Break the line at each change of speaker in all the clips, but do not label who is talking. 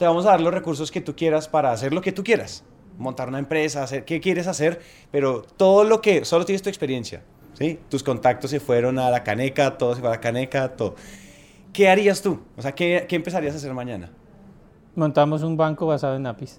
te vamos a dar los recursos que tú quieras para hacer lo que tú quieras. Montar una empresa, hacer qué quieres hacer, pero todo lo que, solo tienes tu experiencia. ¿sí? Tus contactos se fueron a la caneca, todo se fue a la caneca, todo. ¿Qué harías tú? O sea, ¿qué, qué empezarías a hacer mañana?
Montamos un banco basado en APIs.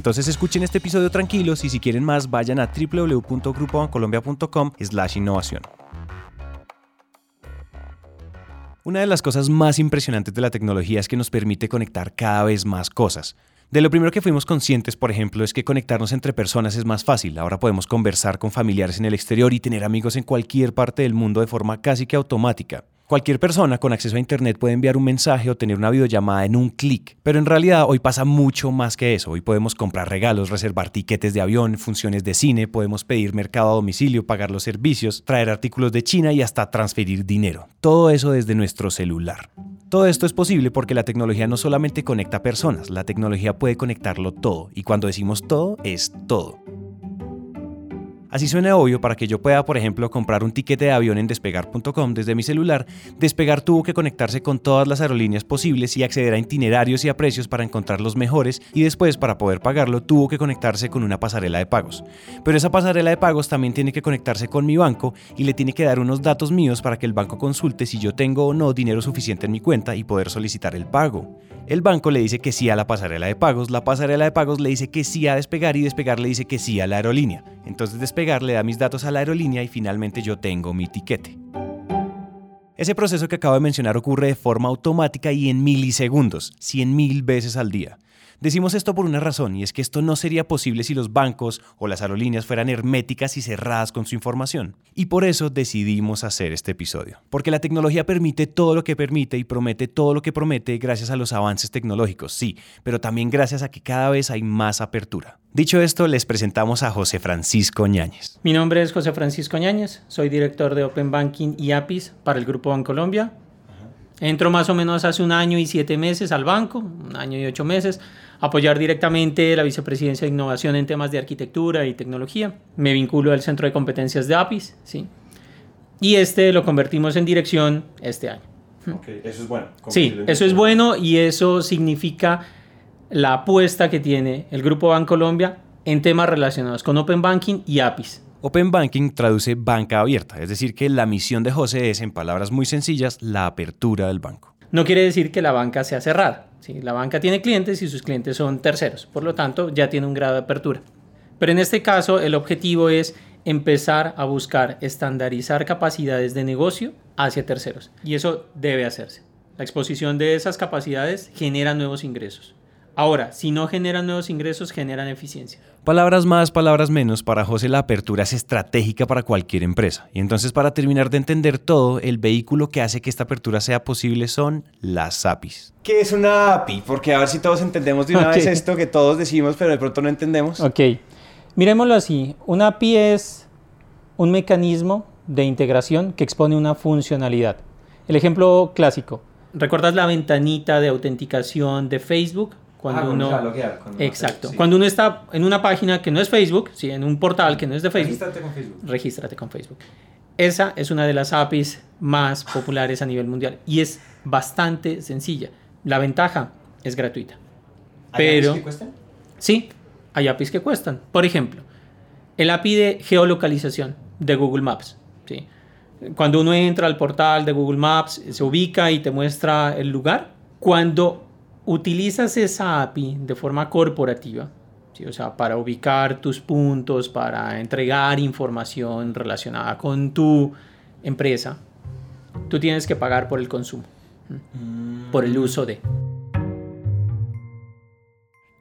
Entonces escuchen este episodio tranquilos y si quieren más vayan a www.grupobancolombia.com slash innovación. Una de las cosas más impresionantes de la tecnología es que nos permite conectar cada vez más cosas. De lo primero que fuimos conscientes, por ejemplo, es que conectarnos entre personas es más fácil. Ahora podemos conversar con familiares en el exterior y tener amigos en cualquier parte del mundo de forma casi que automática. Cualquier persona con acceso a Internet puede enviar un mensaje o tener una videollamada en un clic, pero en realidad hoy pasa mucho más que eso. Hoy podemos comprar regalos, reservar tiquetes de avión, funciones de cine, podemos pedir mercado a domicilio, pagar los servicios, traer artículos de China y hasta transferir dinero. Todo eso desde nuestro celular. Todo esto es posible porque la tecnología no solamente conecta personas, la tecnología puede conectarlo todo, y cuando decimos todo, es todo. Así suena obvio, para que yo pueda, por ejemplo, comprar un tiquete de avión en despegar.com desde mi celular, Despegar tuvo que conectarse con todas las aerolíneas posibles y acceder a itinerarios y a precios para encontrar los mejores y después, para poder pagarlo, tuvo que conectarse con una pasarela de pagos. Pero esa pasarela de pagos también tiene que conectarse con mi banco y le tiene que dar unos datos míos para que el banco consulte si yo tengo o no dinero suficiente en mi cuenta y poder solicitar el pago. El banco le dice que sí a la pasarela de pagos, la pasarela de pagos le dice que sí a despegar y despegar le dice que sí a la aerolínea. Entonces despegar le da mis datos a la aerolínea y finalmente yo tengo mi tiquete. Ese proceso que acabo de mencionar ocurre de forma automática y en milisegundos, 100.000 veces al día. Decimos esto por una razón, y es que esto no sería posible si los bancos o las aerolíneas fueran herméticas y cerradas con su información. Y por eso decidimos hacer este episodio. Porque la tecnología permite todo lo que permite y promete todo lo que promete gracias a los avances tecnológicos, sí, pero también gracias a que cada vez hay más apertura. Dicho esto, les presentamos a José Francisco Ñáñez.
Mi nombre es José Francisco Ñáñez, soy director de Open Banking y APIs para el Grupo Bancolombia. Entro más o menos hace un año y siete meses al banco, un año y ocho meses, apoyar directamente la vicepresidencia de innovación en temas de arquitectura y tecnología. Me vinculo al centro de competencias de APIS, ¿sí? Y este lo convertimos en dirección este año.
eso es bueno.
Sí, eso es bueno y eso significa la apuesta que tiene el Grupo Bancolombia en temas relacionados con Open Banking y APIs.
Open Banking traduce banca abierta, es decir, que la misión de José es, en palabras muy sencillas, la apertura del banco.
No quiere decir que la banca sea cerrada. ¿sí? La banca tiene clientes y sus clientes son terceros, por lo tanto ya tiene un grado de apertura. Pero en este caso el objetivo es empezar a buscar estandarizar capacidades de negocio hacia terceros y eso debe hacerse. La exposición de esas capacidades genera nuevos ingresos. Ahora, si no generan nuevos ingresos, generan eficiencia.
Palabras más, palabras menos, para José la apertura es estratégica para cualquier empresa. Y entonces para terminar de entender todo, el vehículo que hace que esta apertura sea posible son las APIs. ¿Qué es una API? Porque a ver si todos entendemos de una vez esto que todos decimos, pero de pronto no entendemos.
Ok, miremoslo así. Una API es un mecanismo de integración que expone una funcionalidad. El ejemplo clásico. ¿Recuerdas la ventanita de autenticación de Facebook?
Cuando ah, uno
exacto. cuando uno está en una página que no es Facebook sí en un portal que no es de Facebook
regístrate con Facebook.
regístrate con Facebook. Esa es una de las APIs más populares a nivel mundial y es bastante sencilla. La ventaja es gratuita.
¿Hay pero APIs que cuestan?
sí hay APIs que cuestan. Por ejemplo el API de geolocalización de Google Maps sí cuando uno entra al portal de Google Maps se ubica y te muestra el lugar. Cuando utilizas esa API de forma corporativa, ¿sí? o sea, para ubicar tus puntos, para entregar información relacionada con tu empresa, tú tienes que pagar por el consumo, por el uso de.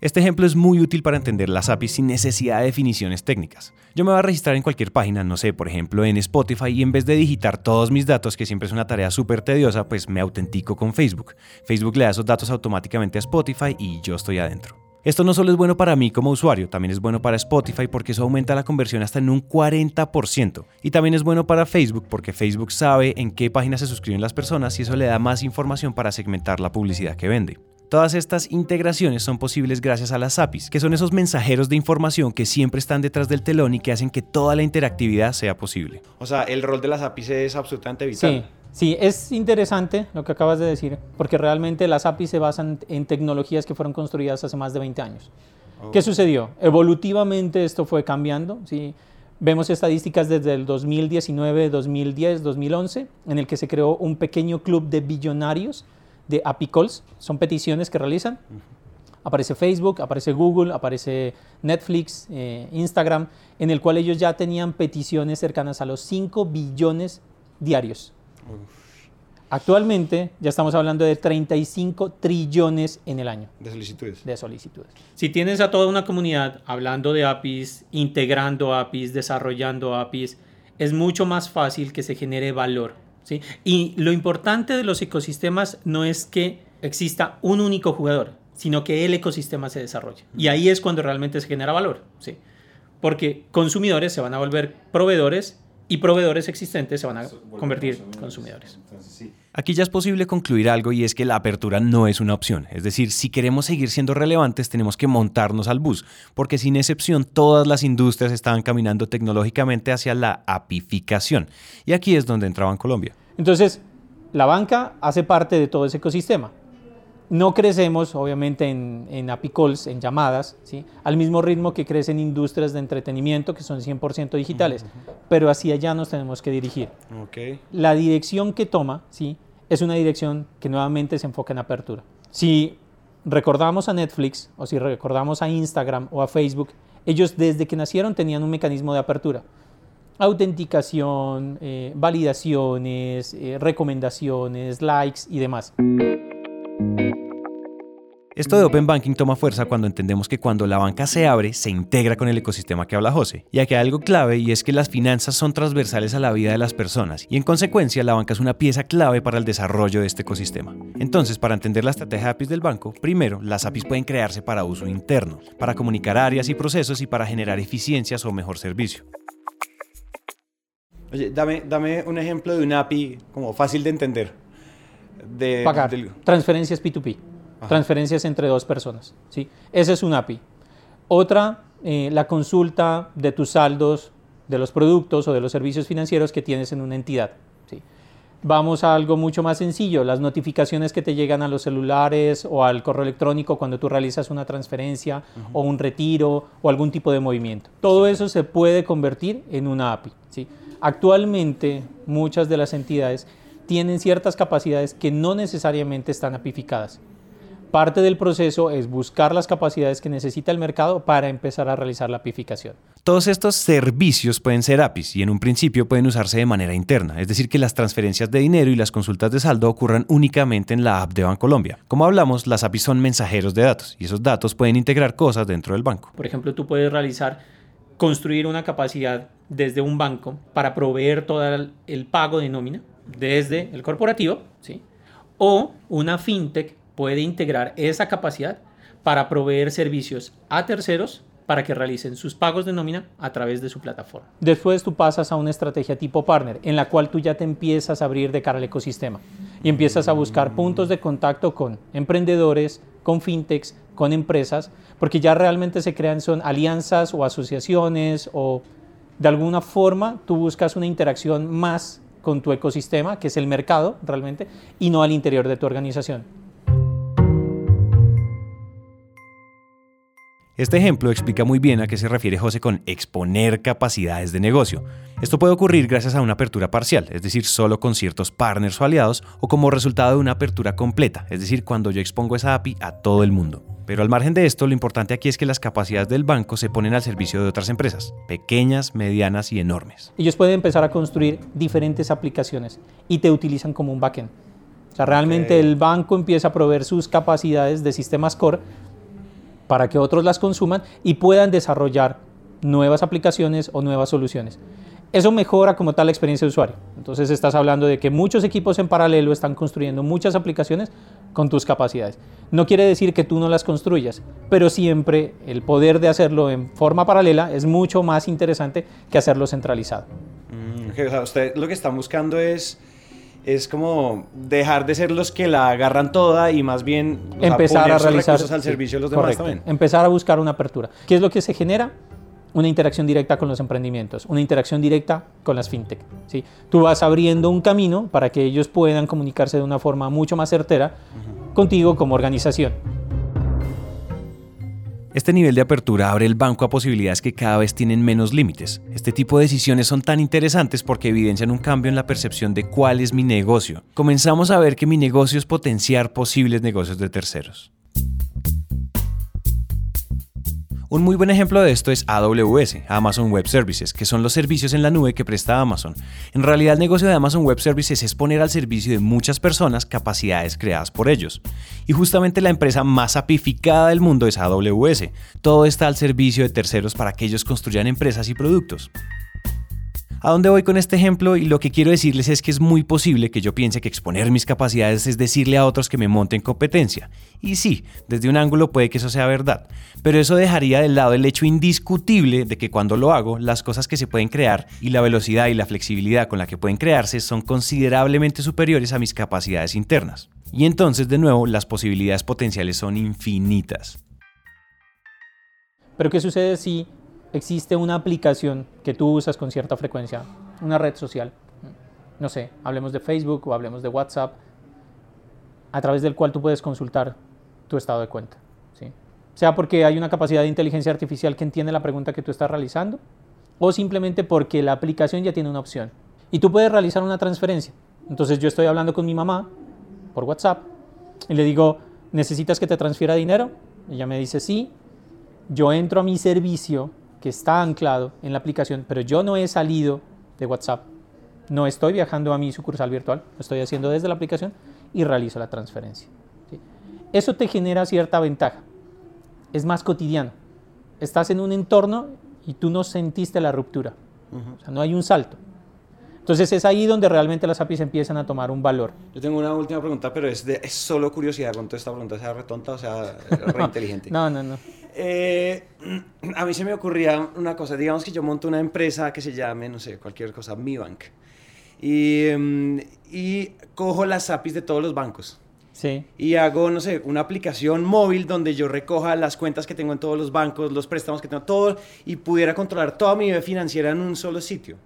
Este ejemplo es muy útil para entender las APIs sin necesidad de definiciones técnicas. Yo me voy a registrar en cualquier página, no sé, por ejemplo en Spotify, y en vez de digitar todos mis datos, que siempre es una tarea súper tediosa, pues me autentico con Facebook. Facebook le da esos datos automáticamente a Spotify y yo estoy adentro. Esto no solo es bueno para mí como usuario, también es bueno para Spotify porque eso aumenta la conversión hasta en un 40%. Y también es bueno para Facebook porque Facebook sabe en qué página se suscriben las personas y eso le da más información para segmentar la publicidad que vende. Todas estas integraciones son posibles gracias a las APIs, que son esos mensajeros de información que siempre están detrás del telón y que hacen que toda la interactividad sea posible.
O sea, el rol de las APIs es absolutamente vital.
Sí, sí, es interesante lo que acabas de decir, porque realmente las APIs se basan en tecnologías que fueron construidas hace más de 20 años. ¿Qué sucedió? Evolutivamente esto fue cambiando, ¿sí? Vemos estadísticas desde el 2019, 2010, 2011, en el que se creó un pequeño club de billonarios de API calls, son peticiones que realizan. Aparece Facebook, aparece Google, aparece Netflix, eh, Instagram, en el cual ellos ya tenían peticiones cercanas a los 5 billones diarios. Actualmente ya estamos hablando de 35 trillones en el año.
De solicitudes.
De solicitudes. Si tienes a toda una comunidad hablando de APIs, integrando APIs, desarrollando APIs, es mucho más fácil que se genere valor y lo importante de los ecosistemas no es que exista un único jugador, sino que el ecosistema se desarrolle. Y ahí es cuando realmente se genera valor, ¿sí? Porque consumidores se van a volver proveedores y proveedores existentes se van a convertir en consumidores.
Aquí ya es posible concluir algo y es que la apertura no es una opción. Es decir, si queremos seguir siendo relevantes tenemos que montarnos al bus, porque sin excepción todas las industrias estaban caminando tecnológicamente hacia la apificación. Y aquí es donde entraba en Colombia.
Entonces, la banca hace parte de todo ese ecosistema. No crecemos, obviamente, en, en apicalls, en llamadas, ¿sí? al mismo ritmo que crecen industrias de entretenimiento que son 100% digitales, pero hacia allá nos tenemos que dirigir. La dirección que toma ¿sí? es una dirección que nuevamente se enfoca en apertura. Si recordamos a Netflix o si recordamos a Instagram o a Facebook, ellos desde que nacieron tenían un mecanismo de apertura autenticación, eh, validaciones, eh, recomendaciones, likes y demás.
Esto de Open Banking toma fuerza cuando entendemos que cuando la banca se abre, se integra con el ecosistema que habla José. Y aquí hay algo clave y es que las finanzas son transversales a la vida de las personas y en consecuencia la banca es una pieza clave para el desarrollo de este ecosistema. Entonces, para entender la estrategia de APIs del banco, primero, las APIs pueden crearse para uso interno, para comunicar áreas y procesos y para generar eficiencias o mejor servicio.
Oye, dame, dame un ejemplo de una API como fácil de entender.
De, Pagar. Transferencias P2P. Transferencias entre dos personas. ¿sí? Esa es una API. Otra, eh, la consulta de tus saldos de los productos o de los servicios financieros que tienes en una entidad. ¿sí? Vamos a algo mucho más sencillo, las notificaciones que te llegan a los celulares o al correo electrónico cuando tú realizas una transferencia o un retiro o algún tipo de movimiento. Todo eso se puede convertir en una API. ¿sí? Actualmente muchas de las entidades tienen ciertas capacidades que no necesariamente están apificadas. Parte del proceso es buscar las capacidades que necesita el mercado para empezar a realizar la apificación.
Todos estos servicios pueden ser APIs y en un principio pueden usarse de manera interna, es decir, que las transferencias de dinero y las consultas de saldo ocurran únicamente en la app de Bancolombia. Como hablamos, las APIs son mensajeros de datos y esos datos pueden integrar cosas dentro del banco.
Por ejemplo, tú puedes realizar, construir una capacidad desde un banco para proveer todo el, pago de nómina desde el corporativo, ¿sí? o una fintech puede integrar esa capacidad para proveer servicios a terceros para que realicen sus pagos de nómina a través de su plataforma. Después tú pasas a una estrategia tipo partner, en la cual tú ya te empiezas a abrir de cara al ecosistema y empiezas a buscar puntos de contacto con emprendedores, con fintechs, con empresas, porque ya realmente se crean son alianzas o asociaciones o de alguna forma tú buscas una interacción más con tu ecosistema, que es el mercado realmente, y no al interior de tu organización.
Este ejemplo explica muy bien a qué se refiere José con exponer capacidades de negocio. Esto puede ocurrir gracias a una apertura parcial, es decir, solo con ciertos partners o aliados, o como resultado de una apertura completa, es decir, cuando yo expongo esa API a todo el mundo. Pero al margen de esto, lo importante aquí es que las capacidades del banco se ponen al servicio de otras empresas, pequeñas, medianas y enormes.
Ellos pueden empezar a construir diferentes aplicaciones y te utilizan como un backend. O sea, realmente el banco empieza a proveer sus capacidades de sistemas core para que otros las consuman y puedan desarrollar nuevas aplicaciones o nuevas soluciones. Eso mejora como tal la experiencia de usuario. Entonces estás hablando de que muchos equipos en paralelo están construyendo muchas aplicaciones con tus capacidades. No quiere decir que tú no las construyas, pero siempre el poder de hacerlo en forma paralela es mucho más interesante que hacerlo centralizado.
Mm, usted lo que está buscando es es como dejar de ser los que la agarran toda y más bien o sea,
empezar a realizar
recursos al servicio de los demás
correcto,
también.
empezar a buscar una apertura. ¿Qué es lo que se genera? Una interacción directa con los emprendimientos, una interacción directa con las fintech. ¿sí? Tú vas abriendo un camino para que ellos puedan comunicarse de una forma mucho más certera contigo como organización.
Este nivel de apertura abre el banco a posibilidades que cada vez tienen menos límites. Este tipo de decisiones son tan interesantes porque evidencian un cambio en la percepción de cuál es mi negocio. Comenzamos a ver que mi negocio es potenciar posibles negocios de terceros. Un muy buen ejemplo de esto es AWS, Amazon Web Services, que son los servicios en la nube que presta Amazon. En realidad el negocio de Amazon Web Services es poner al servicio de muchas personas capacidades creadas por ellos. Y justamente la empresa más apificada del mundo es AWS. Todo está al servicio de terceros para que ellos construyan empresas y productos. ¿A dónde voy con este ejemplo? Y lo que quiero decirles es que es muy posible que yo piense que exponer mis capacidades es decirle a otros que me monten competencia. Y sí, desde un ángulo puede que eso sea verdad, pero eso dejaría de lado el hecho indiscutible de que cuando lo hago, las cosas que se pueden crear y la velocidad y la flexibilidad con la que pueden crearse son considerablemente superiores a mis capacidades internas. Y entonces, de nuevo, las posibilidades potenciales son infinitas.
Pero ¿qué sucede si existe una aplicación que tú usas con cierta frecuencia, una red social, no sé, hablemos de Facebook o hablemos de WhatsApp, a través del cual tú puedes consultar tu estado de cuenta. ¿sí? Sea porque hay una capacidad de inteligencia artificial que entiende la pregunta que tú estás realizando, o simplemente porque la aplicación ya tiene una opción. Y tú puedes realizar una transferencia. Entonces yo estoy hablando con mi mamá por WhatsApp y le digo, ¿necesitas que te transfiera dinero? Ella me dice sí. Yo entro a mi servicio que está anclado en la aplicación, pero yo no he salido de WhatsApp, no estoy viajando a mi sucursal virtual, lo estoy haciendo desde la aplicación y realizo la transferencia. ¿sí? Eso te genera cierta ventaja, es más cotidiano, estás en un entorno y tú no sentiste la ruptura, uh -huh. o sea, no hay un salto. Entonces es ahí donde realmente las APIs empiezan a tomar un valor.
Yo tengo una última pregunta, pero es, de, es solo curiosidad. ¿Cuánto esta pregunta sea retonta o sea re inteligente?
no, no, no.
Eh, a mí se me ocurría una cosa. Digamos que yo monto una empresa que se llame, no sé, cualquier cosa, Mi Bank. Y, um, y cojo las APIs de todos los bancos.
Sí.
Y hago, no sé, una aplicación móvil donde yo recoja las cuentas que tengo en todos los bancos, los préstamos que tengo, todo, y pudiera controlar toda mi vida financiera en un solo sitio.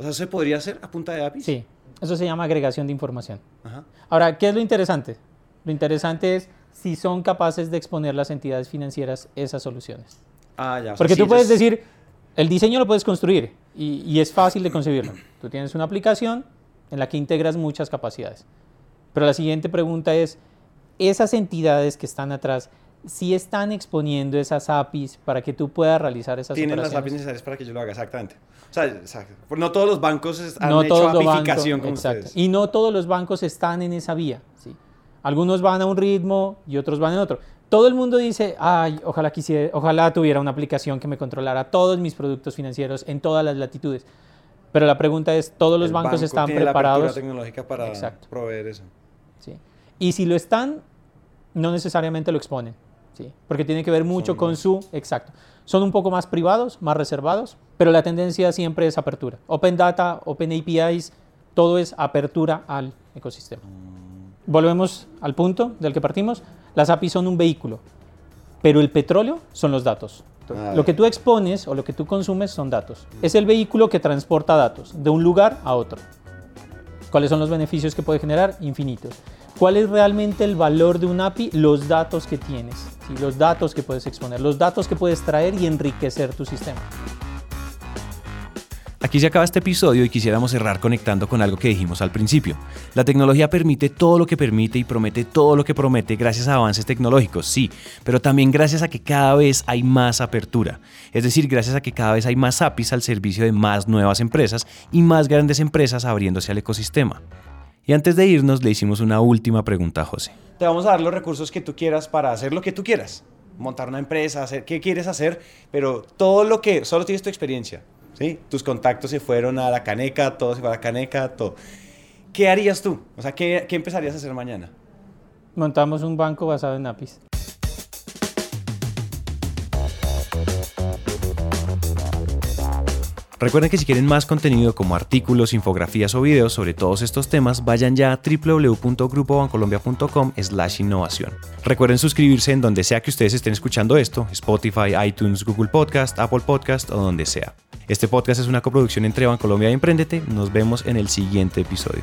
O sea, ¿se podría hacer a punta de APIs?
Sí, eso se llama agregación de información. Ajá. Ahora, ¿qué es lo interesante? Lo interesante es si son capaces de exponer las entidades financieras esas soluciones.
Ah, ya.
Porque
sí,
tú puedes decir, el diseño lo puedes construir y, y es fácil de concebirlo. Tú tienes una aplicación en la que integras muchas capacidades. Pero la siguiente pregunta es, esas entidades que están atrás, si están exponiendo esas APIs para que tú puedas realizar esas
Tienen las APIs necesarias para que yo lo haga, exactamente. O sea, exacto. No todos los bancos han
no
hecho apificación como
exacto.
ustedes.
Y no todos los bancos están en esa vía. ¿sí? Algunos van a un ritmo y otros van en otro. Todo el mundo dice, ay, ojalá, quisiera, ojalá tuviera una aplicación que me controlara todos mis productos financieros en todas las latitudes. Pero la pregunta es, ¿todos los
El
bancos
banco
están
tiene la
preparados?
tecnológica para
Exacto.
proveer eso.
¿sí? Y si lo están, no necesariamente lo exponen, ¿sí? porque tiene que ver mucho
Son
con
más-
su, exacto. Son un poco más privados, más reservados, pero la tendencia siempre es apertura. Open Data, Open APIs, todo es apertura al ecosistema. Volvemos al punto del que partimos. Las APIs son un vehículo, pero el petróleo son los datos.
Ah,
Lo que tú expones o lo que tú consumes son datos. Es el vehículo que transporta datos de un lugar a otro. ¿Cuáles son los beneficios que puede generar? Infinitos. ¿Cuál es realmente el valor de un API? Los datos que tienes, los datos que puedes exponer, los datos que puedes traer y enriquecer tu sistema.
Aquí se acaba este episodio y quisiéramos cerrar conectando con algo que dijimos al principio. La tecnología permite todo lo que permite y promete todo lo que promete gracias a avances tecnológicos, sí, pero también gracias a que cada vez hay más apertura. Es decir, gracias a que cada vez hay más APIs al servicio de más nuevas empresas y más grandes empresas abriéndose al ecosistema. Y antes de irnos le hicimos una última pregunta a José.
Te vamos a dar los recursos que tú quieras para hacer lo que tú quieras. montar una empresa, hacer qué quieres hacer, pero todo lo que solo tienes tu experiencia, ¿sí? Tus contactos se fueron a la caneca, todo se fue a la caneca, todo. ¿Qué harías tú? O sea, ¿qué, qué empezarías a hacer mañana?
Montamos un banco basado en APIs.
Recuerden que si quieren más contenido como artículos, infografías o videos sobre todos estos temas, vayan ya a www.grupobancolombia.com slash innovación. Recuerden suscribirse en donde sea que ustedes estén escuchando esto, Spotify, iTunes, Google Podcast, Apple Podcast o donde sea. Este podcast es una coproducción entre Bancolombia y Emprendete. Nos vemos en el siguiente episodio.